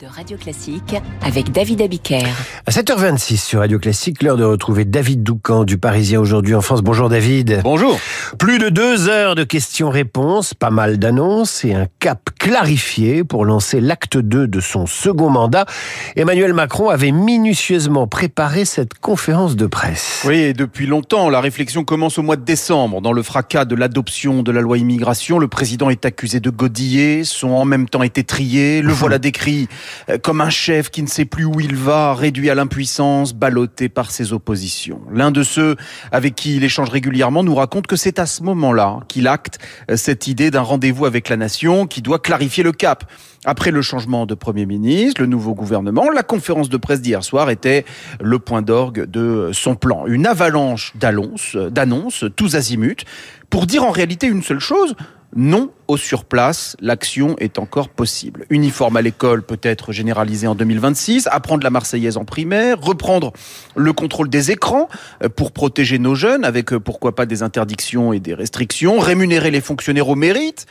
de Radio Classique avec David Abiker. À 7h26 sur Radio Classique, l'heure de retrouver David Doucan du Parisien aujourd'hui en France. Bonjour David. Bonjour. Plus de deux heures de questions-réponses, pas mal d'annonces et un cap clarifié pour lancer l'acte 2 de son second mandat. Emmanuel Macron avait minutieusement préparé cette conférence de presse. Oui, et depuis longtemps, la réflexion commence au mois de décembre. Dans le fracas de l'adoption de la loi immigration, le président est accusé de godiller, son en même temps été trié, le voilà décrit euh, comme un chef qui ne sait plus où il va, réduit à l'impuissance, ballotté par ses oppositions. L'un de ceux avec qui il échange régulièrement nous raconte que c'est à ce moment-là qu'il acte euh, cette idée d'un rendez-vous avec la nation qui doit clarifier le cap. Après le changement de Premier ministre, le nouveau gouvernement, la conférence de presse d'hier soir était le point d'orgue de son plan. Une avalanche d'annonces, tous azimuts, pour dire en réalité une seule chose, non au surplace, l'action est encore possible. Uniforme à l'école peut être généralisé en 2026, apprendre la Marseillaise en primaire, reprendre le contrôle des écrans euh, pour protéger nos jeunes avec euh, pourquoi pas des interdictions et des restrictions, rémunérer les fonctionnaires au mérite,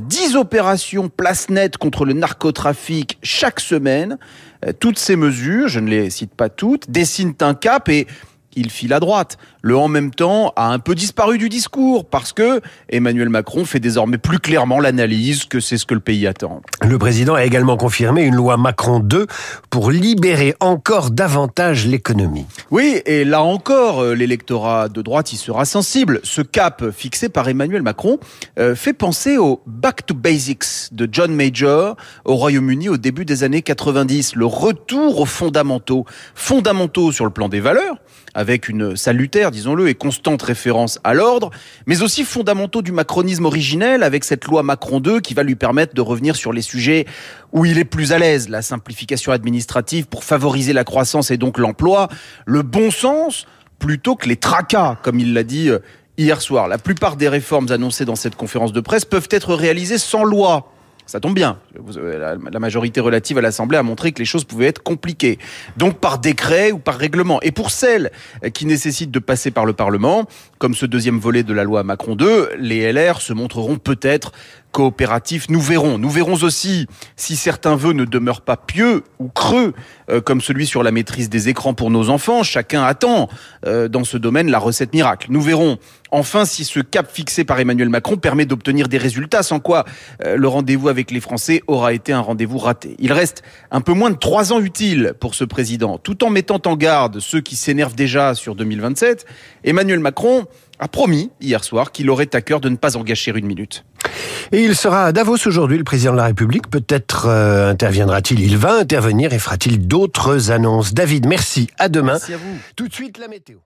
10 opérations place nette contre le narcotrafic chaque semaine. Euh, toutes ces mesures, je ne les cite pas toutes, dessinent un cap et il file à droite. Le en même temps a un peu disparu du discours parce que Emmanuel Macron fait désormais plus clairement l'analyse que c'est ce que le pays attend. Le président a également confirmé une loi Macron 2 pour libérer encore davantage l'économie. Oui, et là encore, euh, l'électorat de droite y sera sensible. Ce cap fixé par Emmanuel Macron euh, fait penser au Back to Basics de John Major au Royaume-Uni au début des années 90. Le retour aux fondamentaux. Fondamentaux sur le plan des valeurs, avec une salutaire, disons-le, et constante référence à l'ordre, mais aussi fondamentaux du macronisme originel, avec cette loi Macron 2 qui va lui permettre de revenir sur les sujets où il est plus à l'aise, la simplification administrative pour favoriser la croissance et donc l'emploi, le bon sens, plutôt que les tracas, comme il l'a dit euh, hier soir. La plupart des réformes annoncées dans cette conférence de presse peuvent être réalisées sans loi ça tombe bien. La majorité relative à l'Assemblée a montré que les choses pouvaient être compliquées. Donc par décret ou par règlement. Et pour celles qui nécessitent de passer par le Parlement, comme ce deuxième volet de la loi Macron 2, les LR se montreront peut-être coopératif. Nous verrons. Nous verrons aussi si certains vœux ne demeurent pas pieux ou creux, euh, comme celui sur la maîtrise des écrans pour nos enfants. Chacun attend euh, dans ce domaine la recette miracle. Nous verrons enfin si ce cap fixé par Emmanuel Macron permet d'obtenir des résultats, sans quoi euh, le rendez-vous avec les Français aura été un rendez-vous raté. Il reste un peu moins de trois ans utiles pour ce président, tout en mettant en garde ceux qui s'énervent déjà sur 2027. Emmanuel Macron a promis hier soir qu'il aurait à cœur de ne pas en gâcher une minute. Et il sera à Davos aujourd'hui, le président de la République. Peut-être euh, interviendra-t-il, il va intervenir et fera-t-il d'autres annonces. David, merci. À demain. Merci à vous. Tout de suite, la météo.